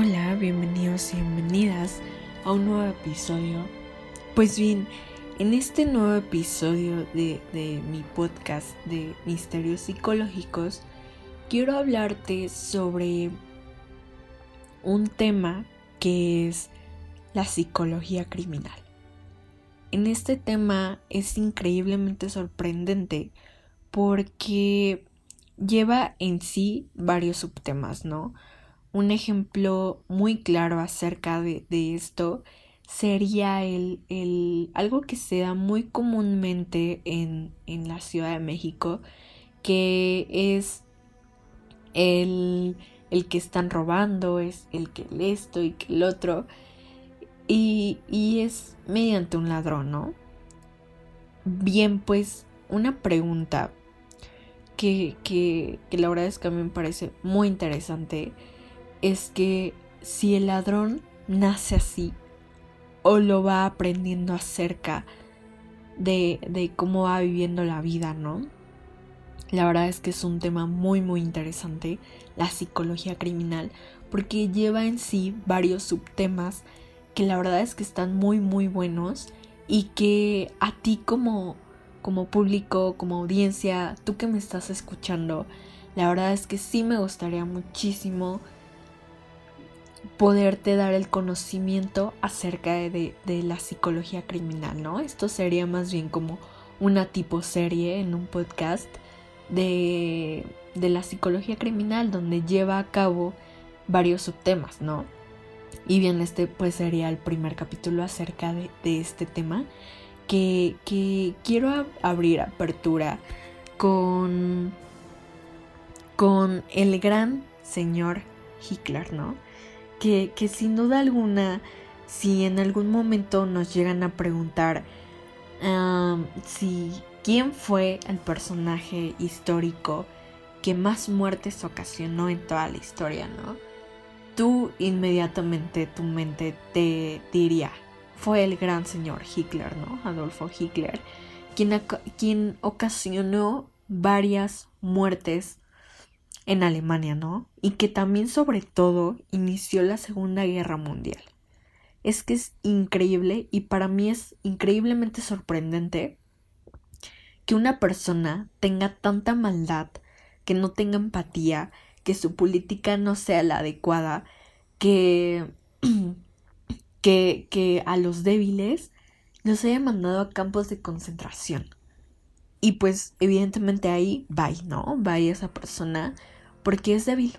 Hola, bienvenidos y bienvenidas a un nuevo episodio. Pues bien, en este nuevo episodio de, de mi podcast de Misterios Psicológicos, quiero hablarte sobre un tema que es la psicología criminal. En este tema es increíblemente sorprendente porque lleva en sí varios subtemas, ¿no? Un ejemplo muy claro acerca de, de esto sería el, el, algo que se da muy comúnmente en, en la Ciudad de México, que es el, el que están robando, es el que el esto y que el otro, y, y es mediante un ladrón, ¿no? Bien, pues una pregunta que, que, que la verdad es que a mí me parece muy interesante es que si el ladrón nace así o lo va aprendiendo acerca de, de, cómo va viviendo la vida, ¿no? La verdad es que es un tema muy muy interesante, la psicología criminal, porque lleva en sí varios subtemas que la verdad es que están muy muy buenos y que a ti como, como público, como audiencia, tú que me estás escuchando, la verdad es que sí me gustaría muchísimo poderte dar el conocimiento acerca de, de, la psicología criminal, ¿no? Esto sería más bien como una tipo serie en un podcast de, de la psicología criminal donde lleva a cabo varios subtemas, ¿no? Y bien, este pues sería el primer capítulo acerca de, de este tema que, que quiero abrir apertura con, con el gran señor Hitler, ¿no? Que, sin duda alguna, si en algún momento nos llegan a preguntar si quién fue el personaje histórico que más muertes ocasionó en toda la historia, ¿no? Tú inmediatamente tu mente te diría, fue el gran señor Hitler, ¿no? Adolfo Hitler, quien, quien ocasionó varias muertes en Alemania, ¿no? Y que también sobre todo inició la Segunda Guerra Mundial. Es que es increíble y para mí es increíblemente sorprendente que una persona tenga tanta maldad, que no tenga empatía, que su política no sea la adecuada, que que, que a los débiles los haya mandado a campos de concentración. Y pues evidentemente ahí va, ¿no? Va esa persona porque es débil,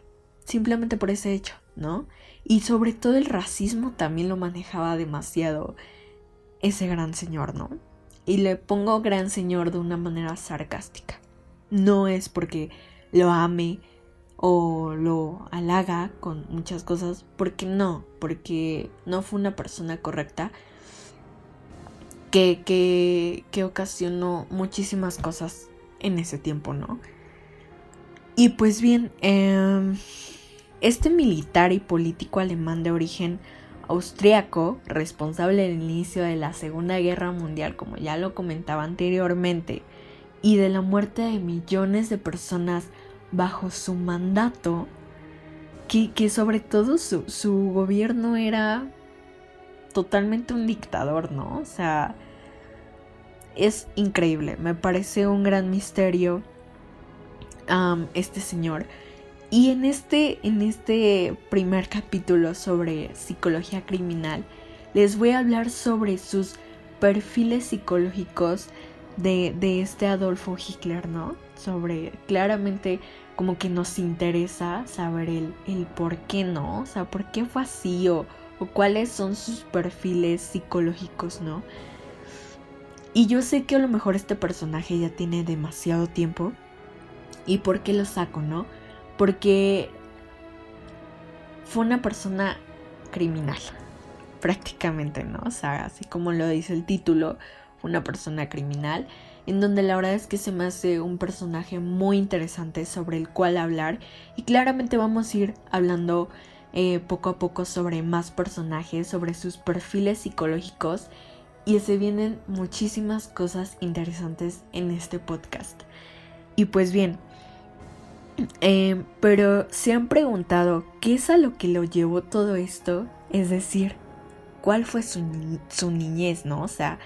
simplemente por ese hecho, ¿no? Y sobre todo el racismo también lo manejaba demasiado ese gran señor, ¿no? Y le pongo gran señor de una manera sarcástica. No es porque lo ame o lo halaga con muchas cosas, porque no, porque no fue una persona correcta que, que, que ocasionó muchísimas cosas en ese tiempo, ¿no? Y pues bien, em, este militar y político alemán de origen austriaco, responsable del inicio de la Segunda Guerra Mundial, como ya lo comentaba anteriormente, y de la muerte de millones de personas bajo su mandato, que, sobre todo su, su, gobierno era totalmente un dictador, ¿no? O sea, es increíble, me parece un gran misterio este señor. Y en este, en este primer capítulo sobre psicología criminal, les voy a hablar sobre sus perfiles psicológicos de, de este Adolfo Hitler, ¿no? Sobre claramente como que nos interesa saber el, el por qué no, o sea, por qué fue así o, o cuáles son sus perfiles psicológicos, ¿no? Y yo sé que a lo mejor este personaje ya tiene demasiado tiempo. ¿Y por qué lo saco, no? Porque fue una persona criminal, prácticamente, ¿no? O sea, así como lo dice el título, una persona criminal, en donde la verdad es que se me hace un personaje muy interesante sobre el cual hablar y claramente vamos a ir hablando eh, poco a poco sobre más personajes, sobre sus perfiles psicológicos y se vienen muchísimas cosas interesantes en este podcast. Y pues bien, eh, pero se han preguntado qué es a lo que lo llevó todo esto, es decir, cuál fue su, niñez, ¿no? O sea,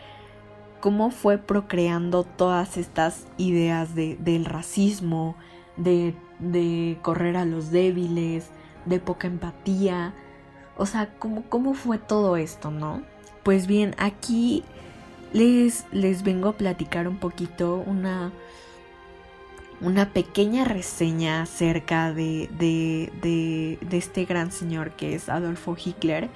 cómo fue procreando todas estas ideas de, del racismo, de, de, correr a los débiles, de poca empatía, o sea, cómo, cómo fue todo esto, ¿no? Pues bien, aquí les, les vengo a platicar un poquito una, una pequeña reseña acerca de, de, de, de, este gran señor que es Adolfo Hitler.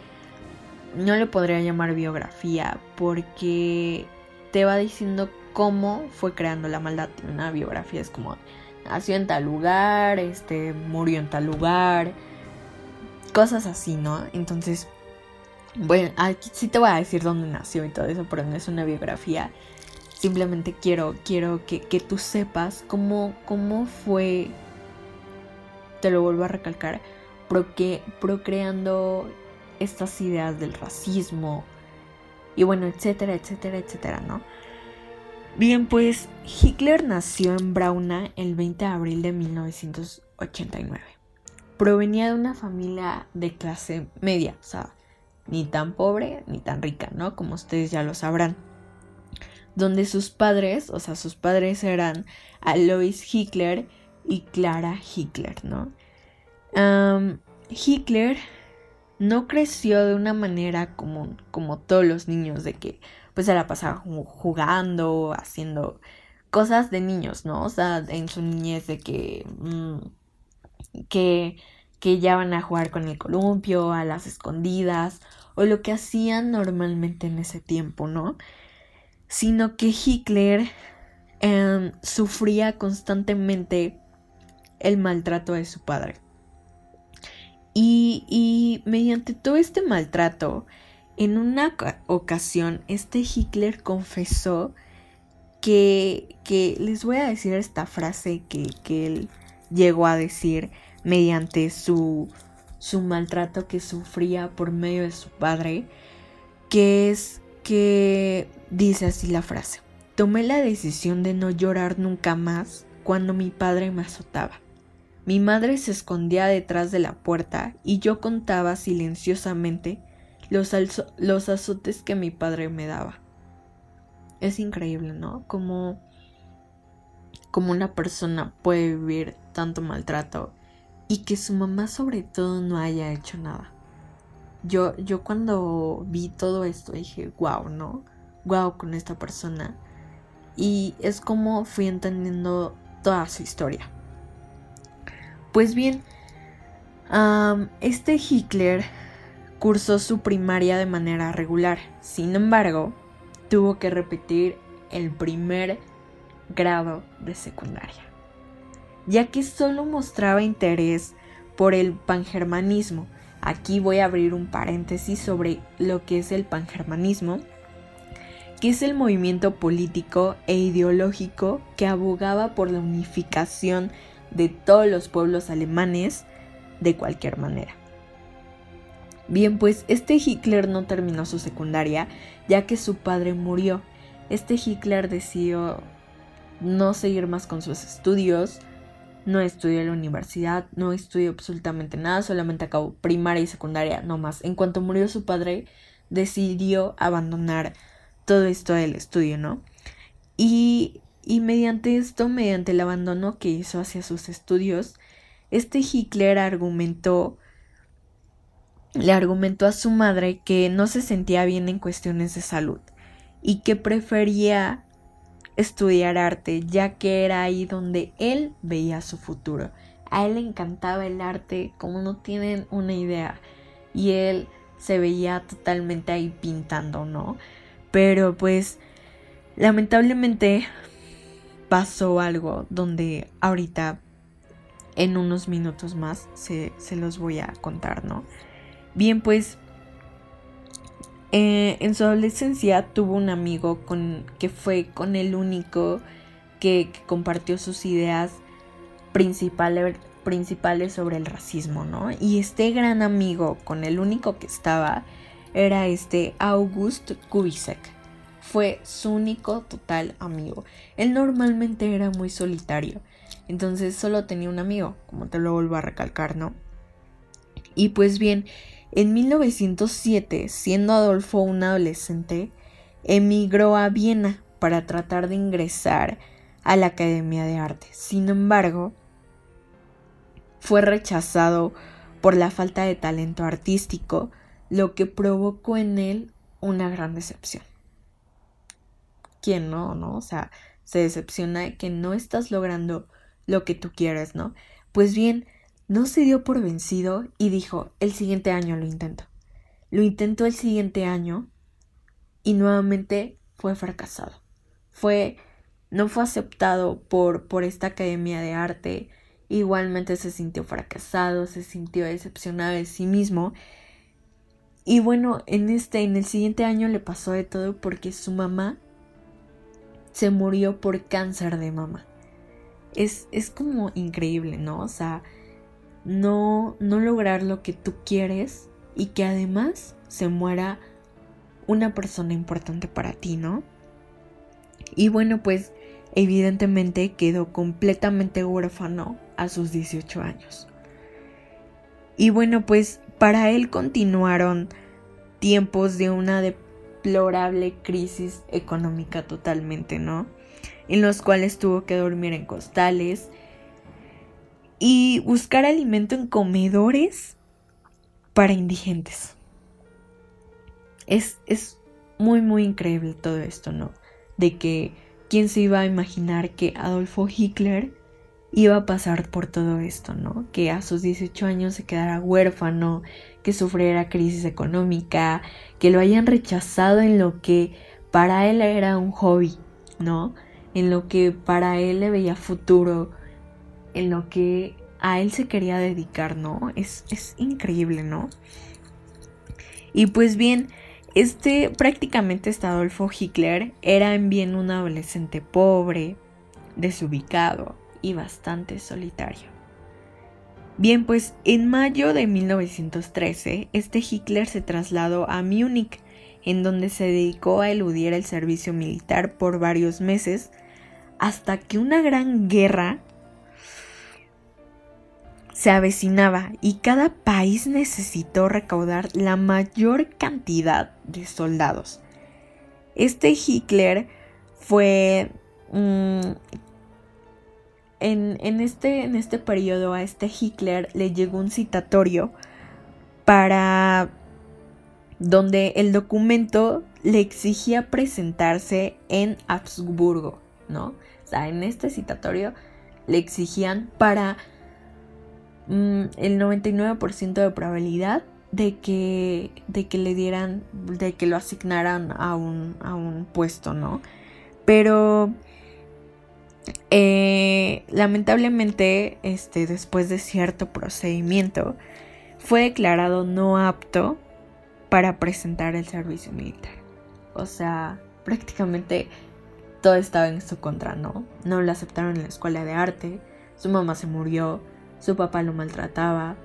No le podría llamar biografía porque te va diciendo cómo fue creando la maldad. Una biografía es como nació en tal lugar, este, murió en tal lugar, cosas así, ¿no? Entonces bueno, aquí sí te voy a decir dónde nació y todo eso, pero no es una biografía. Simplemente quiero, quiero que, tú sepas cómo, cómo fue, te lo vuelvo a recalcar, procreando estas ideas del racismo y bueno, etcétera, etcétera, etcétera, ¿no? Bien, pues Hitler nació en Brauna el 20 de abril de 1989. Provenía de una familia de clase media, o sea, ni tan pobre ni tan rica, ¿no? Como ustedes ya lo sabrán. Donde sus padres, o sea, sus padres eran Alois Hitler y Clara Hitler, ¿no? Hitler no creció de una manera común, como todos los niños, de que pues se la pasaba jugando, haciendo cosas de niños, ¿no? O sea, en su niñez de que, mm, que que ya van a jugar con el columpio, a las escondidas, o lo que hacían normalmente en ese tiempo, ¿no? Sino que Hitler em, sufría constantemente el maltrato de su padre. Y, y mediante todo este maltrato, en una ocasión, este Hitler confesó que, que les voy a decir esta frase que, que él llegó a decir mediante su, su maltrato que sufría por medio de su padre, que es que dice así la frase. Tomé la decisión de no llorar nunca más cuando mi padre me azotaba. Mi madre se escondía detrás de la puerta y yo contaba silenciosamente los, los azotes que mi padre me daba. Es increíble, ¿no? Como, como una persona puede vivir tanto maltrato y que su mamá sobre todo no haya hecho nada. Yo, yo cuando vi todo esto dije, wow, ¿no? Wow con esta persona. Y es como fui entendiendo toda su historia. Pues bien, este Hitler cursó su primaria de manera regular. Sin embargo, tuvo que repetir el primer grado de secundaria ya que solo mostraba interés por el pangermanismo. Aquí voy a abrir un paréntesis sobre lo que es el pangermanismo, que es el movimiento político e ideológico que abogaba por la unificación de todos los pueblos alemanes de cualquier manera. Bien, pues este Hitler no terminó su secundaria ya que su padre murió. Este Hitler decidió no seguir más con sus estudios, no estudió en la universidad, no estudió absolutamente nada, solamente acabó primaria y secundaria, no más. En cuanto murió su padre, decidió abandonar todo esto del estudio, ¿no? Y mediante esto, mediante el abandono que hizo hacia sus estudios, este Hitler argumentó le argumentó a su madre que no se sentía bien en cuestiones de salud y que prefería estudiar arte ya que era ahí donde él veía su futuro. A él le encantaba el arte como no tienen una idea y él se veía totalmente ahí pintando, ¿no? Pero pues lamentablemente pasó algo donde ahorita en unos minutos más se, se los voy a contar, ¿no? Bien, pues eh, en su adolescencia tuvo un amigo con, que fue con el único que, compartió sus ideas principales, principales sobre el racismo, ¿no? Y este gran amigo con el único que estaba era este August Kubisek. Fue su único total amigo. Él normalmente era muy solitario. Entonces solo tenía un amigo, como te lo vuelvo a recalcar, ¿no? Y pues bien, en 1907, siendo Adolfo un adolescente, emigró a Viena para tratar de ingresar a la Academia de Arte. Sin embargo, fue rechazado por la falta de talento artístico, lo que provocó en él una gran decepción. ¿Quién no, no? O sea, se decepciona de que no estás logrando lo que tú quieres, ¿no? Pues bien, no se dio por vencido y dijo, el siguiente año lo intento. Lo intentó el siguiente año y nuevamente fue fracasado. Fue no fue aceptado por por esta academia de arte. Igualmente se sintió fracasado, se sintió decepcionado de sí mismo. Y bueno, en este en el siguiente año le pasó de todo porque su mamá se murió por cáncer de mama. Es, es como increíble, ¿no? O sea, no, no lograr lo que tú quieres y que además se muera una persona importante para ti, ¿no? Y bueno, pues evidentemente quedó completamente huérfano a sus 18 años. Y bueno, pues para él continuaron tiempos de una deplorable crisis económica totalmente, ¿no? En los cuales tuvo que dormir en costales, y buscar alimento en comedores para indigentes. Es, es muy, muy increíble todo esto, ¿no? De que quién se iba a imaginar que Adolfo Hitler iba a pasar por todo esto, ¿no? Que a sus 18 años se quedara huérfano, que sufriera crisis económica, que lo hayan rechazado en lo que para él era un hobby, ¿no? En lo que para él le veía futuro, en lo que a él se quería dedicar, ¿no? Es, es increíble, ¿no? Y pues bien, este prácticamente este Adolfo Hitler era en bien un adolescente pobre, desubicado y bastante solitario. Bien, pues en mayo de 1913, este Hitler se trasladó a Múnich, en donde se dedicó a eludir el servicio militar por varios meses, hasta que una gran guerra se avecinaba y cada país necesitó recaudar la mayor cantidad de soldados. Este Hitler fue... Mm, en, este, en este periodo a este Hitler le llegó un citatorio para donde el documento le exigía presentarse en Habsburgo, ¿no? O sea, en este citatorio le exigían para Mm, el 99% de probabilidad de que, de que le dieran, de que lo asignaran a un, a un puesto, ¿no? Pero eh, lamentablemente, este, después de cierto procedimiento, fue declarado no apto para presentar el servicio militar. O sea, prácticamente todo estaba en su contra, ¿no? No lo aceptaron en la escuela de arte, su mamá se murió, su papá lo maltrataba,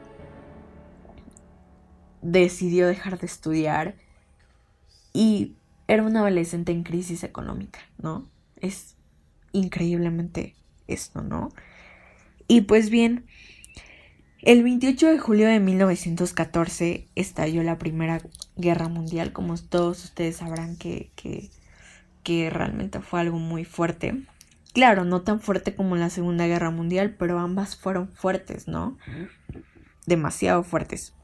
decidió dejar de estudiar y era un adolescente en crisis económica, ¿no? Es increíblemente esto, ¿no? Y pues bien, el 28 de julio de 1914 estalló la Primera Guerra Mundial, como todos ustedes sabrán que, que, que realmente fue algo muy fuerte. Claro, no tan fuerte como la Segunda Guerra Mundial, pero ambas fueron fuertes, ¿no? Demasiado fuertes.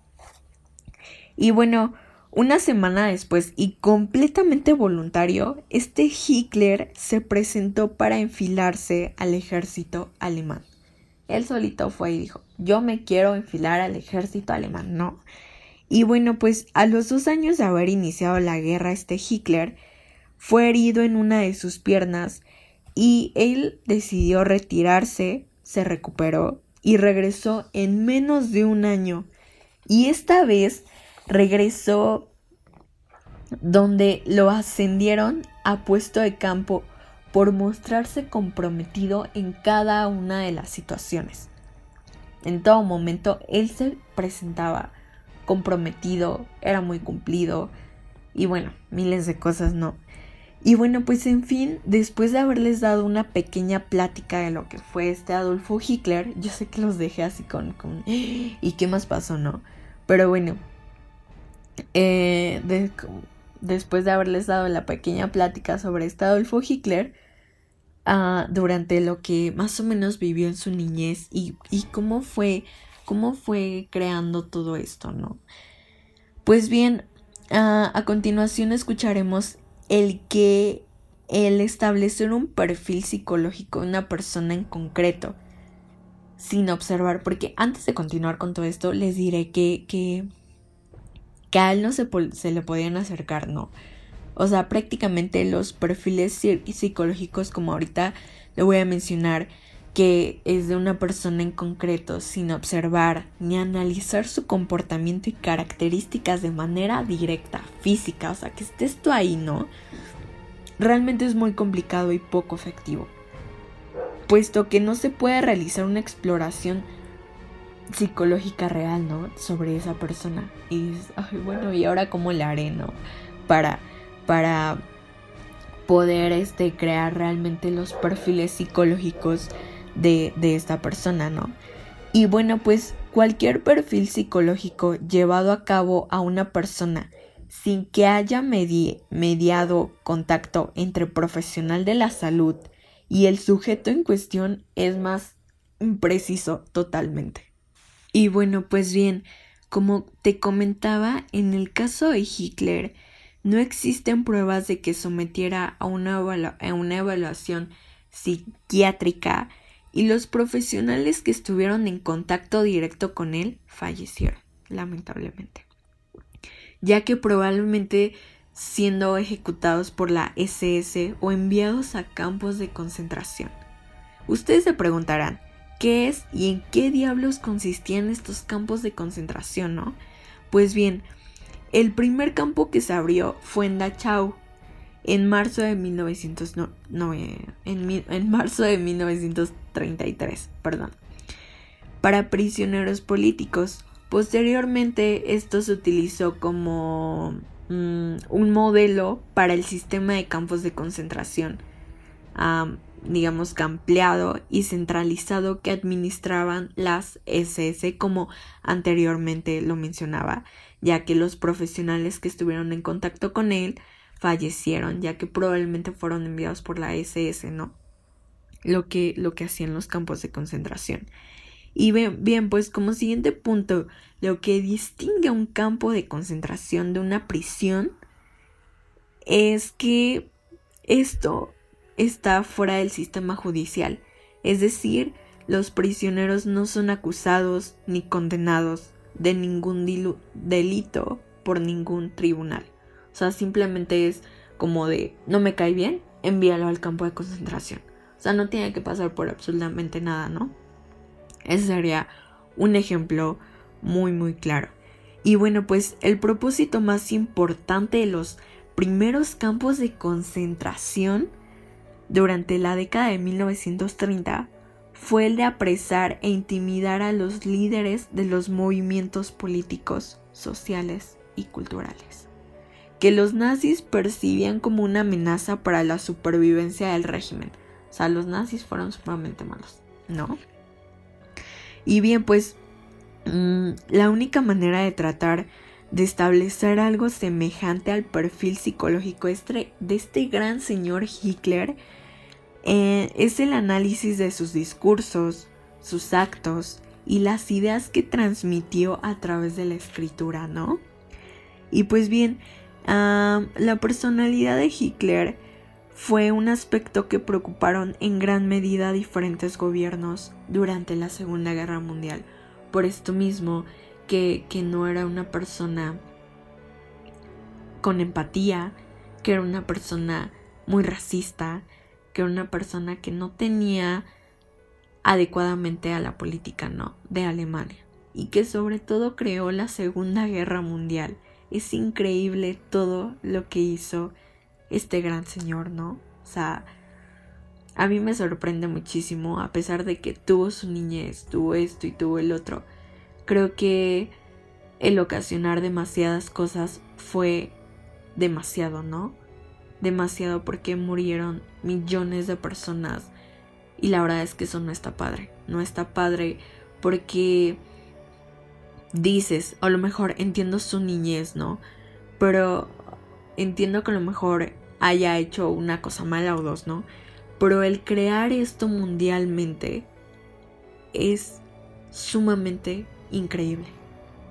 Y bueno, una semana después y completamente voluntario, este Hitler se presentó para enfilarse al ejército alemán. Él solito fue y dijo, yo me quiero enfilar al ejército alemán, ¿no? Y bueno, pues a los dos años de haber iniciado la guerra, este Hitler fue herido en una de sus piernas y él decidió retirarse, se recuperó y regresó en menos de un año. Y esta vez regresó donde lo ascendieron a puesto de campo por mostrarse comprometido en cada una de las situaciones. En todo momento él se presentaba comprometido, era muy cumplido y bueno, miles de cosas no. Y bueno, pues en fin, después de haberles dado una pequeña plática de lo que fue este Adolfo Hitler, yo sé que los dejé así con... con ¿Y qué más pasó, no? Pero bueno, eh, después de haberles dado la pequeña plática sobre este Adolfo Hitler, uh, durante lo que más o menos vivió en su niñez y, y cómo fue, cómo fue creando todo esto, ¿no? Pues bien, uh, a continuación escucharemos el que el establecer un perfil psicológico de una persona en concreto sin observar, porque antes de continuar con todo esto les diré que, que, a él no se, se le podían acercar, ¿no? O sea, prácticamente los perfiles psicológicos como ahorita le voy a mencionar que es de una persona en concreto sin observar ni analizar su comportamiento y características de manera directa, física, o sea, que estés tú ahí, ¿no? Realmente es muy complicado y poco efectivo, puesto que no se puede realizar una exploración psicológica real, ¿no? Sobre esa persona. Y ay, bueno, ¿y ahora cómo le haré, no? Para, para poder este, crear realmente los perfiles psicológicos de, esta persona, ¿no? Y bueno, pues cualquier perfil psicológico llevado a cabo a una persona sin que haya mediado contacto entre profesional de la salud y el sujeto en cuestión es más impreciso totalmente. Y bueno, pues bien, como te comentaba, en el caso de Hitler no existen pruebas de que sometiera a una, a una evaluación psiquiátrica y los profesionales que estuvieron en contacto directo con él fallecieron, lamentablemente, ya que probablemente siendo ejecutados por la SS o enviados a campos de concentración. Ustedes se preguntarán, ¿qué es y en qué diablos consistían estos campos de concentración, no? Pues bien, el primer campo que se abrió fue en Dachau, en marzo de 1909, en, en marzo de 1933, perdón, para prisioneros políticos. Posteriormente esto se utilizó como mm, un modelo para el sistema de campos de concentración, digamos que ampliado y centralizado que administraban las SS como anteriormente lo mencionaba, ya que los profesionales que estuvieron en contacto con él fallecieron, ya que probablemente fueron enviados por la SS, ¿no? Lo que, lo que hacían los campos de concentración. Y bien, bien, pues como siguiente punto, lo que distingue un campo de concentración de una prisión es que esto está fuera del sistema judicial, es decir, los prisioneros no son acusados ni condenados de ningún delito por ningún tribunal. Sea, simplemente es como de no me cae bien, envíalo al campo de concentración. O sea, no tiene que pasar por absolutamente nada, ¿no? Ese sería un ejemplo muy, muy claro. Y bueno, pues el propósito más importante de los primeros campos de concentración durante la década de 1930 fue el de apresar e intimidar a los líderes de los movimientos políticos, sociales y culturales, que los nazis percibían como una amenaza para la supervivencia del régimen. O sea, los nazis fueron sumamente malos, ¿no? Y bien, pues mm, la única manera de tratar de establecer algo semejante al perfil psicológico este, de este gran señor Hitler eh, es el análisis de sus discursos, sus actos y las ideas que transmitió a través de la escritura, ¿no? Y pues bien, la personalidad de Hitler fue un aspecto que preocuparon en gran medida a diferentes gobiernos durante la Segunda Guerra Mundial. Por esto mismo, que, que no era una persona con empatía, que era una persona muy racista, que era una persona que no tenía adecuadamente a la política. De Alemania. Y que sobre todo creó la Segunda Guerra Mundial. Es increíble todo lo que hizo este gran señor, ¿no? O sea, a mí me sorprende muchísimo, a pesar de que tuvo su niñez, tuvo esto y tuvo el otro. Creo que el ocasionar demasiadas cosas fue demasiado, ¿no? demasiado porque murieron millones de personas y la verdad es que eso no está padre, no está padre porque dices, a lo mejor entiendo su niñez, ¿no? Pero entiendo que a lo mejor haya hecho una cosa mala o dos, ¿no? Pero el crear esto mundialmente es sumamente increíble.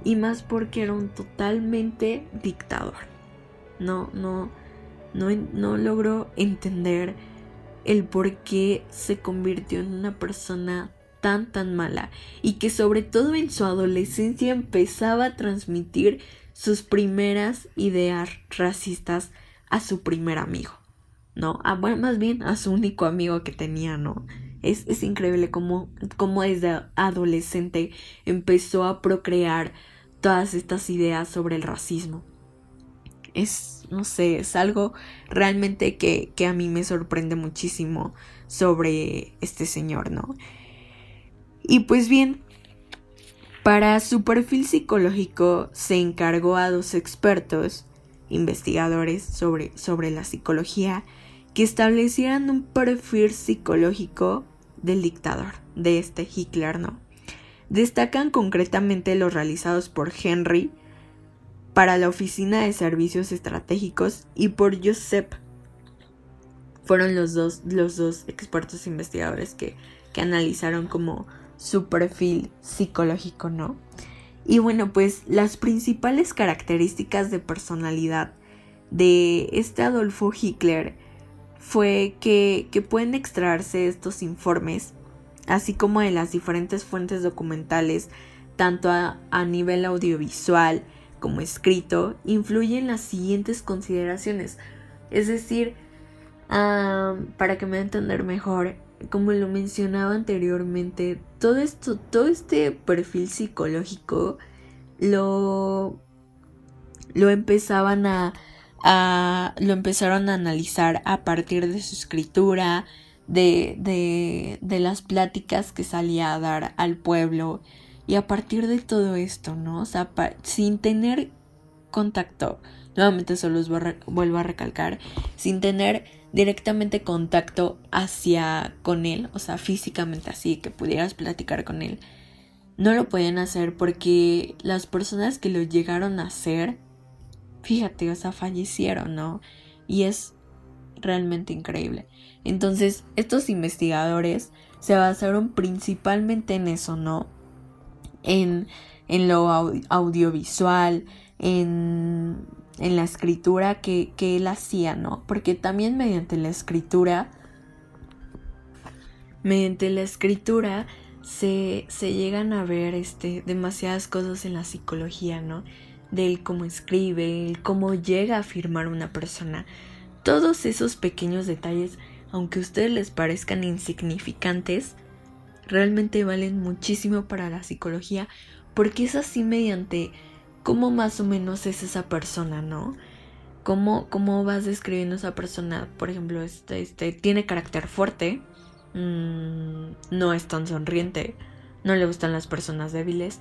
Y más porque era un totalmente dictador. No, no, no, no logró entender el por qué se convirtió en una persona tan tan mala y que sobre todo en su adolescencia empezaba a transmitir sus primeras ideas racistas a su primer amigo, ¿no? A, bueno, más bien a su único amigo que tenía, ¿no? Es, es increíble cómo, cómo desde adolescente empezó a procrear todas estas ideas sobre el racismo es, no sé, es algo realmente que, que a mí me sorprende muchísimo sobre este señor, ¿no? Y pues bien, para su perfil psicológico se encargó a dos expertos, investigadores sobre, sobre la psicología, que establecieran un perfil psicológico del dictador, de este Hitler, ¿no? Destacan concretamente los realizados por Henry, para la Oficina de Servicios Estratégicos y por Josep. Fueron los dos, los dos expertos investigadores que, que analizaron como su perfil psicológico, ¿no? Y bueno, pues las principales características de personalidad de este Adolfo Hitler fue que, que, pueden extraerse estos informes, así como de las diferentes fuentes documentales, tanto a, a nivel audiovisual, como escrito influyen las siguientes consideraciones. Es decir, para que me entender mejor, como lo mencionaba anteriormente, todo esto, todo este perfil psicológico lo, lo empezaban a, lo empezaron a analizar a partir de su escritura, de, de, de las pláticas que salía a dar al pueblo, y a partir de todo esto, ¿no? O sea, sin tener contacto, nuevamente solo os vuelvo a recalcar, sin tener directamente contacto hacia con él, o sea, físicamente así, que pudieras platicar con él, no lo pueden hacer porque las personas que lo llegaron a hacer, fíjate, o sea, fallecieron, ¿no? Y es realmente increíble. Entonces, estos investigadores se basaron principalmente en eso, ¿no? en, lo audiovisual, en, la escritura que, él hacía, ¿no? Porque también mediante la escritura, mediante la escritura se, se llegan a ver este, demasiadas cosas en la psicología, ¿no? Del cómo escribe, el cómo llega a afirmar una persona. Todos esos pequeños detalles, aunque a ustedes les parezcan insignificantes, realmente valen muchísimo para la psicología porque es así mediante cómo más o menos es esa persona, ¿no? Cómo, cómo vas describiendo esa persona, por ejemplo, este, este tiene carácter fuerte, mm, no es tan sonriente, no le gustan las personas débiles.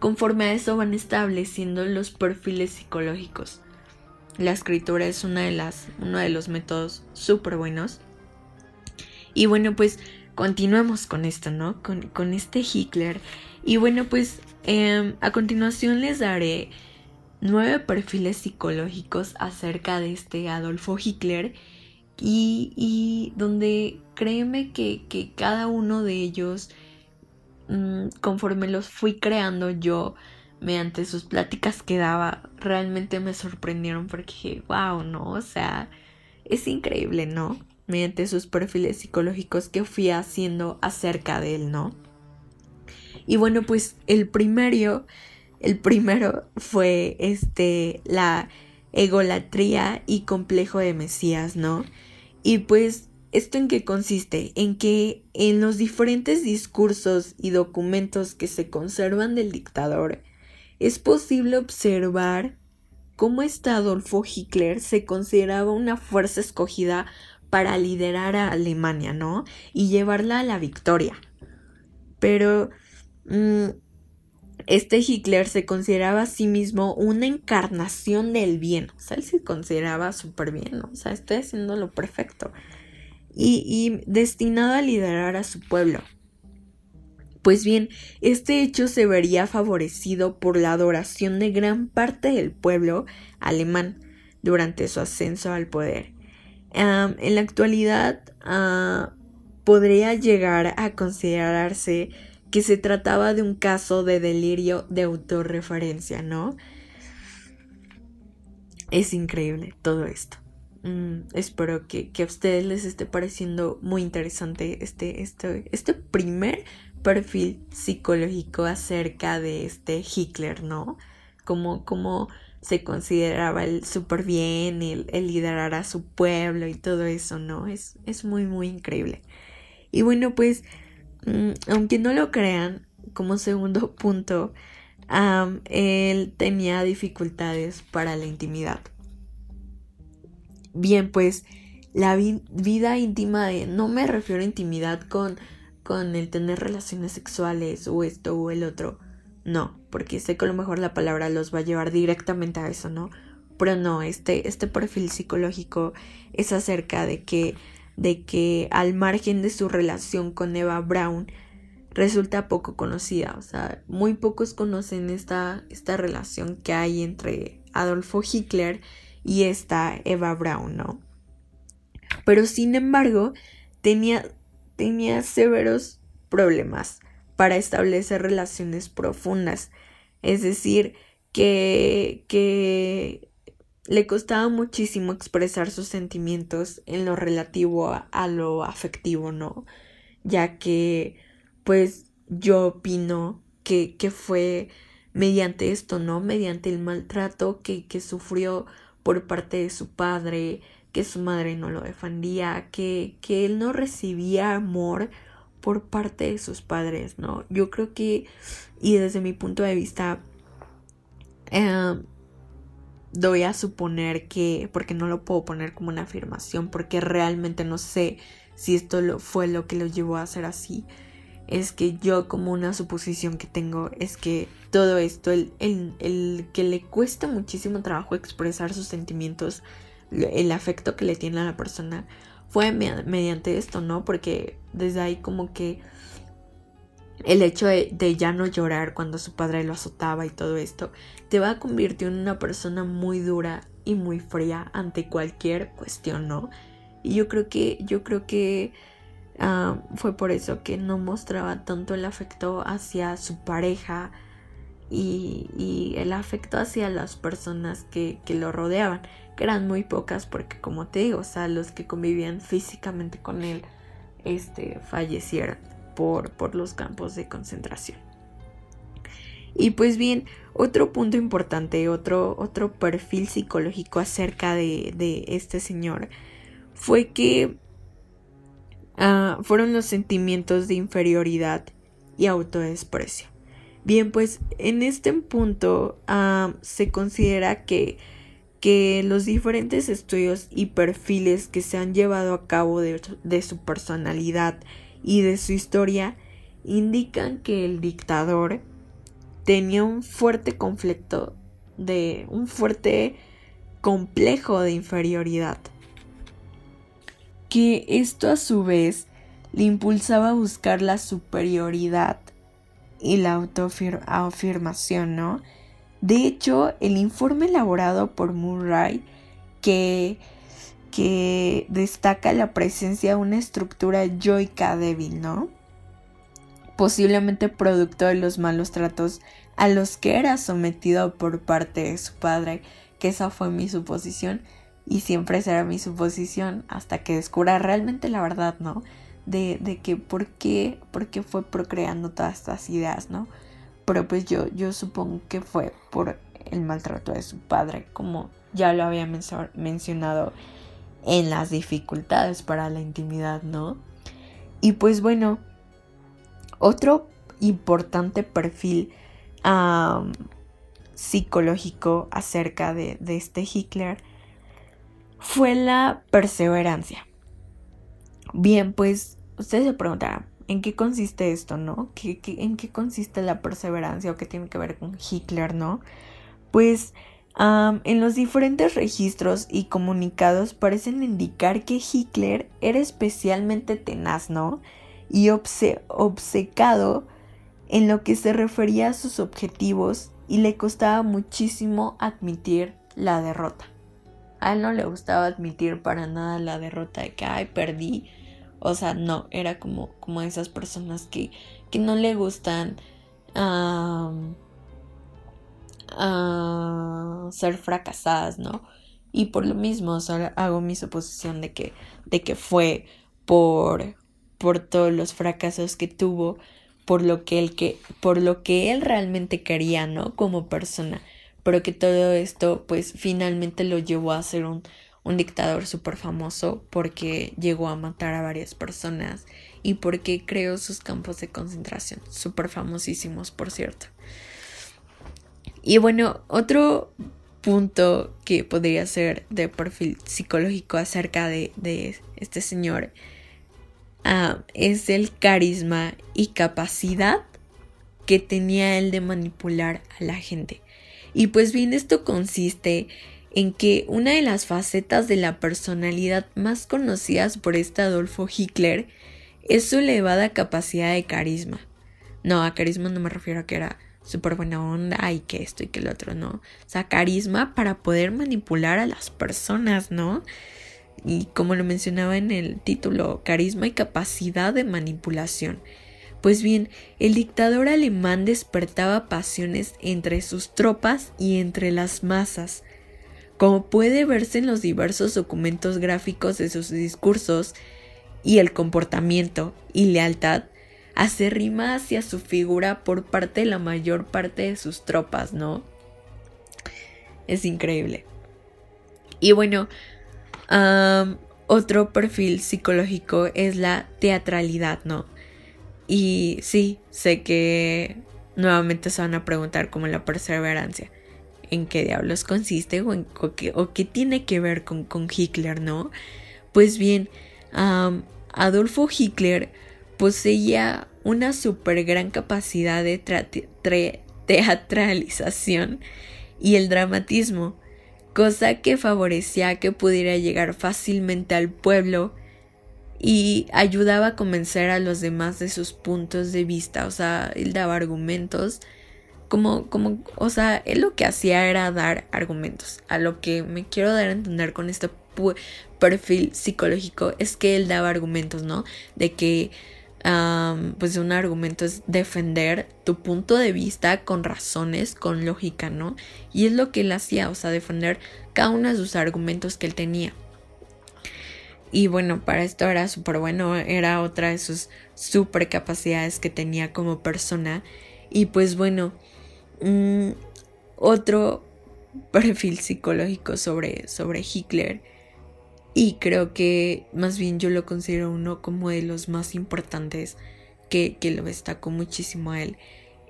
Conforme a eso van estableciendo los perfiles psicológicos. La escritura es una de las, uno de los métodos súper buenos. Y bueno, pues continuemos con esto, ¿no? Con, este Hitler. Y bueno, pues em, a continuación les daré nueve perfiles psicológicos acerca de este Adolfo Hitler. Y, donde créeme que, que, cada uno de ellos, mm, conforme los fui creando yo, mediante sus pláticas que daba, realmente me sorprendieron porque wow, ¿no? O sea, es increíble, ¿no? Mediante sus perfiles psicológicos que fui haciendo acerca de él, ¿no? Y bueno, pues el primero, el primero fue este, la egolatría y complejo de Mesías, ¿no? Y pues, ¿esto en qué consiste? En que en los diferentes discursos y documentos que se conservan del dictador, es posible observar cómo este Adolfo Hitler se consideraba una fuerza escogida para liderar a Alemania, ¿no? Y llevarla a la victoria. Pero este Hitler se consideraba a sí mismo una encarnación del bien. O sea, él se consideraba súper bien. O sea, estoy haciendo lo perfecto. y destinado a liderar a su pueblo. Pues bien, este hecho se vería favorecido por la adoración de gran parte del pueblo alemán durante su ascenso al poder. en la actualidad ah, podría llegar a considerarse que se trataba de un caso de delirio de autorreferencia, ¿no? Es increíble todo esto. Mm, espero que, a ustedes les esté pareciendo muy interesante este, este, este primer perfil psicológico acerca de este Hitler, ¿no? Como, como se consideraba el súper bien, el, liderar a su pueblo y todo eso, ¿no? Es, es muy, muy increíble. Y bueno, pues, aunque no lo crean, como segundo punto, él tenía dificultades para la intimidad. Bien, pues, la vida íntima de, no me refiero a intimidad con con el tener relaciones sexuales o esto o el otro. No, porque sé que a lo mejor la palabra los va a llevar directamente a eso, ¿no? Pero no, este, este perfil psicológico es acerca de que, de que al margen de su relación con Eva Brown, resulta poco conocida. O sea, muy pocos conocen esta, esta relación que hay entre Adolfo Hitler y esta Eva Brown, ¿no? Pero sin embargo, tenía tenía severos problemas para establecer relaciones profundas. Es decir, que, que le costaba muchísimo expresar sus sentimientos en lo relativo a, lo afectivo, ¿no? Ya que, pues, yo opino que, que, fue mediante esto, ¿no? Mediante el maltrato que, que sufrió por parte de su padre, que su madre no lo defendía, que, que él no recibía amor por parte de sus padres, ¿no? Yo creo que, y desde mi punto de vista, em, doy a suponer que, porque no lo puedo poner como una afirmación, porque realmente no sé si esto fue lo que lo llevó a hacer así, es que yo como una suposición que tengo es que todo esto, el, el, el que le cuesta muchísimo trabajo expresar sus sentimientos, el afecto que le tiene a la persona fue mediante esto, ¿no? Porque desde ahí como que el hecho de, ya no llorar cuando su padre lo azotaba y todo esto, te va a convertir en una persona muy dura y muy fría ante cualquier cuestión, ¿no? Y yo creo que, yo creo que ah, fue por eso que no mostraba tanto el afecto hacia su pareja y, el afecto hacia las personas que, que lo rodeaban que eran muy pocas porque como te digo, o sea, los que convivían físicamente con él este, fallecieron por, los campos de concentración. Y pues bien, otro punto importante, otro, otro perfil psicológico acerca de, de este señor fue que ah, fueron los sentimientos de inferioridad y autodesprecio. Bien, pues en este punto ah, se considera que que los diferentes estudios y perfiles que se han llevado a cabo de, su personalidad y de su historia indican que el dictador tenía un fuerte conflicto de un fuerte complejo de inferioridad. Que esto a su vez le impulsaba a buscar la superioridad y la autoafirmación, ¿no? De hecho, el informe elaborado por Murray que, que destaca la presencia de una estructura yoica débil, ¿no? Posiblemente producto de los malos tratos a los que era sometido por parte de su padre, que esa fue mi suposición y siempre será mi suposición hasta que descubra realmente la verdad, ¿no? De, de que por qué, por qué fue procreando todas estas ideas, ¿no? Pero pues yo, yo supongo que fue por el maltrato de su padre, como ya lo había mencionado en las dificultades para la intimidad, ¿no? Y pues bueno, otro importante perfil psicológico acerca de, este Hitler fue la perseverancia. Bien, pues ustedes se preguntarán, ¿en qué consiste esto, no? en qué consiste la perseverancia o qué tiene que ver con Hitler, no? Pues en los diferentes registros y comunicados parecen indicar que Hitler era especialmente tenaz, ¿no? Y obcecado en lo que se refería a sus objetivos y le costaba muchísimo admitir la derrota. A él no le gustaba admitir para nada la derrota de que, ay, perdí. O sea, no, era como, como esas personas que, que no le gustan ser fracasadas, ¿no? Y por lo mismo hago mi suposición de que, de que fue por, por todos los fracasos que tuvo por lo que él que por lo que él realmente quería, ¿no? Como persona, pero que todo esto pues finalmente lo llevó a ser un, un dictador súper famoso porque llegó a matar a varias personas y porque creó sus campos de concentración, súper famosísimos por cierto. Y bueno, otro punto que podría ser de perfil psicológico acerca de, este señor Ah, es el carisma y capacidad que tenía él de manipular a la gente. Y pues bien, esto consiste en que una de las facetas de la personalidad más conocidas por este Adolfo Hitler es su elevada capacidad de carisma. No, a carisma no me refiero a que era súper buena onda y que esto y que el otro, no. O sea, carisma para poder manipular a las personas, ¿no? y como lo mencionaba en el título, carisma y capacidad de manipulación. Pues bien, el dictador alemán despertaba pasiones entre sus tropas y entre las masas. Como puede verse en los diversos documentos gráficos de sus discursos y el comportamiento y lealtad, hace rima hacia su figura por parte de la mayor parte de sus tropas, ¿no? Es increíble. Y bueno, otro perfil psicológico es la teatralidad, ¿no? Y sí, sé que nuevamente se van a preguntar como la perseverancia. ¿En qué diablos consiste o, qué, tiene que ver con, con, Hitler, no? Pues bien, Adolfo Hitler poseía una super gran capacidad de teatralización y el dramatismo cosa que favorecía que pudiera llegar fácilmente al pueblo y ayudaba a convencer a los demás de sus puntos de vista, o sea, él daba argumentos, como, como, o sea, él lo que hacía era dar argumentos. A lo que me quiero dar a entender con este perfil psicológico es que él daba argumentos, ¿no? De que pues un argumento es defender tu punto de vista con razones, con lógica, ¿no? Y es lo que él hacía, o sea, defender cada uno de sus argumentos que él tenía. Y bueno, para esto era súper bueno, era otra de sus super capacidades que tenía como persona. Y pues bueno, mm, otro perfil psicológico sobre, sobre Hitler y creo que más bien yo lo considero uno como de los más importantes que, lo destacó muchísimo a él.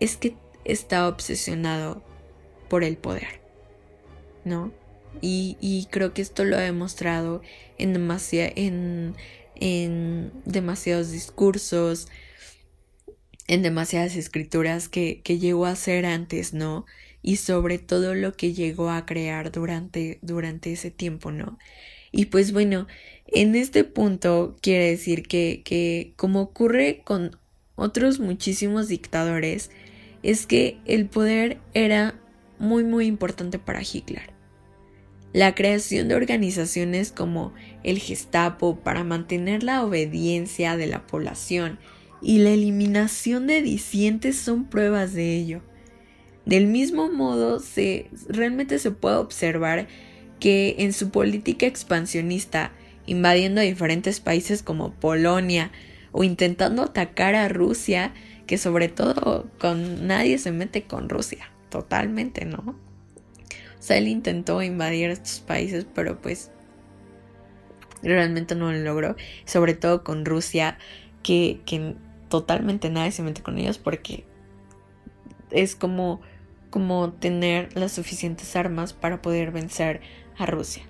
Es que está obsesionado por el poder. ¿No? Y, creo que esto lo ha demostrado en, en, en demasiados discursos, en demasiadas escrituras que, que llegó a hacer antes, ¿no? Y sobre todo lo que llegó a crear durante, durante ese tiempo, ¿no? Y pues bueno, en este punto quiere decir que, que como ocurre con otros muchísimos dictadores, es que el poder era muy muy importante para Hitler. La creación de organizaciones como el Gestapo para mantener la obediencia de la población y la eliminación de disientes son pruebas de ello. Del mismo modo, se, realmente se puede observar que en su política expansionista, invadiendo diferentes países como Polonia o intentando atacar a Rusia, que sobre todo con nadie se mete con Rusia, totalmente, ¿no? O sea, él intentó invadir estos países, pero pues realmente no lo logró, sobre todo con Rusia, que, que totalmente nadie se mete con ellos porque es como, como tener las suficientes armas para poder vencer a Rusia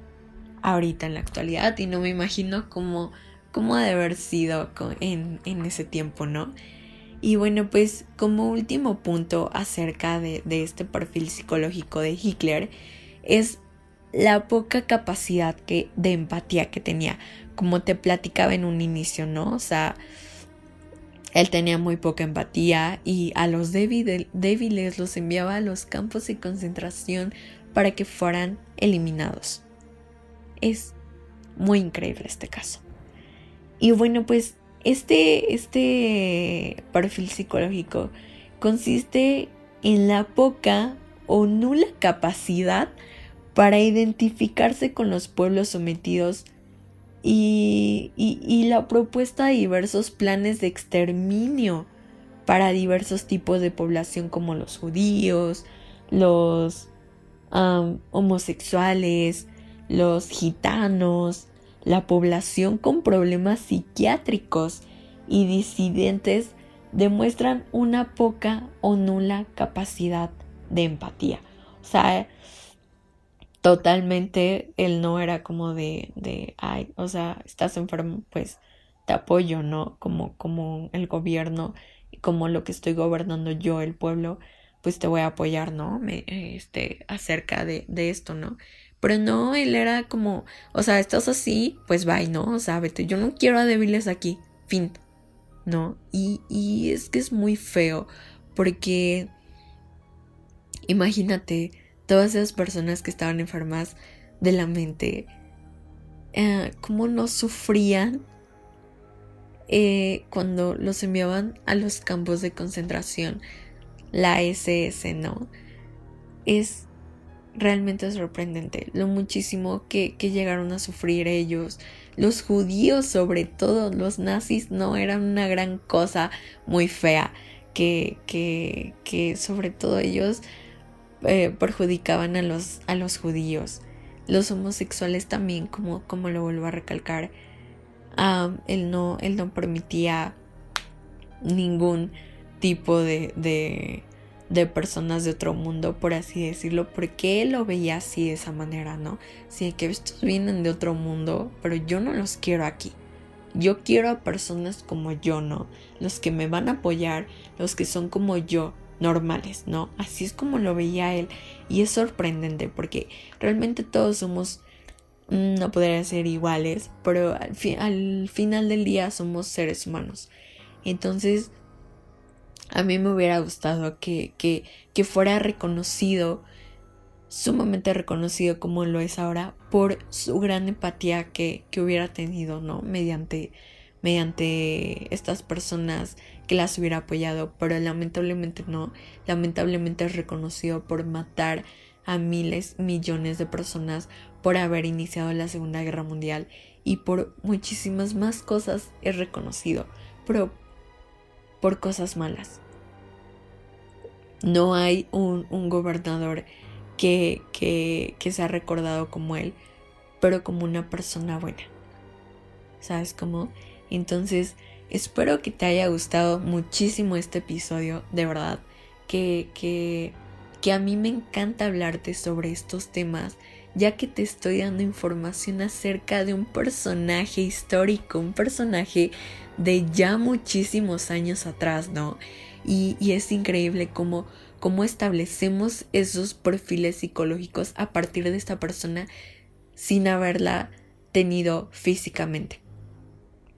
ahorita en la actualidad y no me imagino cómo, cómo ha de haber sido en, en ese tiempo, ¿no? Y bueno, pues como último punto acerca de, de, este perfil psicológico de Hitler es la poca capacidad que, de empatía que tenía, como te platicaba en un inicio, ¿no? O sea, él tenía muy poca empatía y a los débiles los enviaba a los campos de concentración para que fueran eliminados. Es muy increíble este caso. Y bueno, pues este, este perfil psicológico consiste en la poca o nula capacidad para identificarse con los pueblos sometidos y, la propuesta de diversos planes de exterminio para diversos tipos de población como los judíos, los homosexuales, los gitanos, la población con problemas psiquiátricos y disidentes demuestran una poca o nula capacidad de empatía. O sea, totalmente él no era como de, de, ay, o sea, estás enfermo, pues te apoyo, ¿no? Como, como el gobierno, como lo que estoy gobernando yo, el pueblo, pues te voy a apoyar, ¿no? Me, este, acerca de, de esto, ¿no? Pero no, él era como, o sea, estás así, pues bye, ¿no? O sea, vete, yo no quiero a débiles aquí, fin, ¿no? Y, y es que es muy feo, porque imagínate, todas esas personas que estaban enfermas de la mente, eh, cómo no sufrían eh, cuando los enviaban a los campos de concentración, la SS, ¿no? Es realmente sorprendente lo muchísimo que, que llegaron a sufrir ellos. Los judíos, sobre todo, los nazis, no eran una gran cosa muy fea. Que, que, que sobre todo ellos eh, perjudicaban a los, a los judíos. Los homosexuales también, como, como lo vuelvo a recalcar, él, no, él no permitía ningún tipo de, de, de, personas de otro mundo, por así decirlo, porque él lo veía así de esa manera, ¿no? Sí, que estos vienen de otro mundo, pero yo no los quiero aquí. Yo quiero a personas como yo, ¿no? Los que me van a apoyar, los que son como yo, normales, ¿no? Así es como lo veía él y es sorprendente porque realmente todos somos, mm, no podría ser iguales, pero al, al final del día somos seres humanos. Entonces, a mí me hubiera gustado que, que, que fuera reconocido, sumamente reconocido como lo es ahora, por su gran empatía que, que hubiera tenido, ¿no? Mediante, mediante estas personas que las hubiera apoyado, pero lamentablemente no, lamentablemente es reconocido por matar a miles, millones de personas por haber iniciado la Segunda Guerra Mundial y por muchísimas más cosas es reconocido, pero por cosas malas. No hay un, gobernador que, que, que sea recordado como él, pero como una persona buena. ¿Sabes cómo? Entonces, Espero que te haya gustado muchísimo este episodio, de verdad, que, que, que a mí me encanta hablarte sobre estos temas ya que te estoy dando información acerca de un personaje histórico, un personaje de ya muchísimos años atrás, ¿no? Y, es increíble cómo, cómo establecemos esos perfiles psicológicos a partir de esta persona sin haberla tenido físicamente.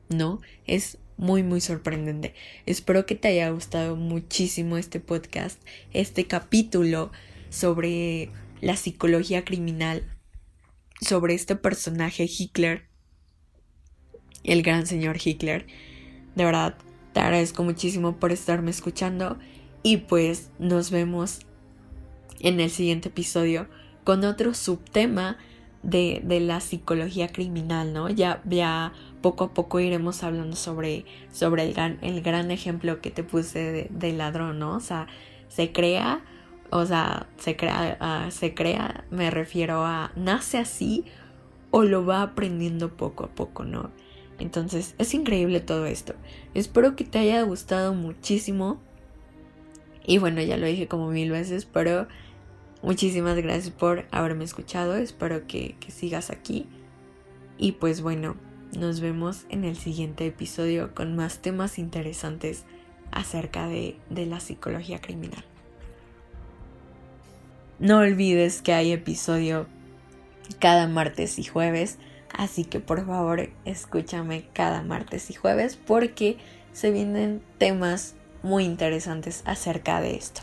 ¿No? Es muy muy sorprendente. Espero que te haya gustado muchísimo este podcast, este capítulo sobre la psicología criminal, sobre este personaje Hitler, el gran señor Hitler. De verdad, te agradezco muchísimo por estarme escuchando y pues nos vemos en el siguiente episodio con otro subtema de, de la psicología criminal, ¿no? Ya, ya poco a poco iremos hablando sobre, sobre el, gran, el gran ejemplo que te puse de, ladrón, ¿no? O sea, se crea, o sea, se crea, ah, se crea, me refiero a, nace así o lo va aprendiendo poco a poco, ¿no? Entonces, es increíble todo esto. Espero que te haya gustado muchísimo. Y bueno, ya lo dije como mil veces, pero muchísimas gracias por haberme escuchado. Espero que, que sigas aquí. Y pues bueno, nos vemos en el siguiente episodio con más temas interesantes acerca de, la psicología criminal. No olvides que hay episodio cada martes y jueves, así que por favor escúchame cada martes y jueves porque se vienen temas muy interesantes acerca de esto.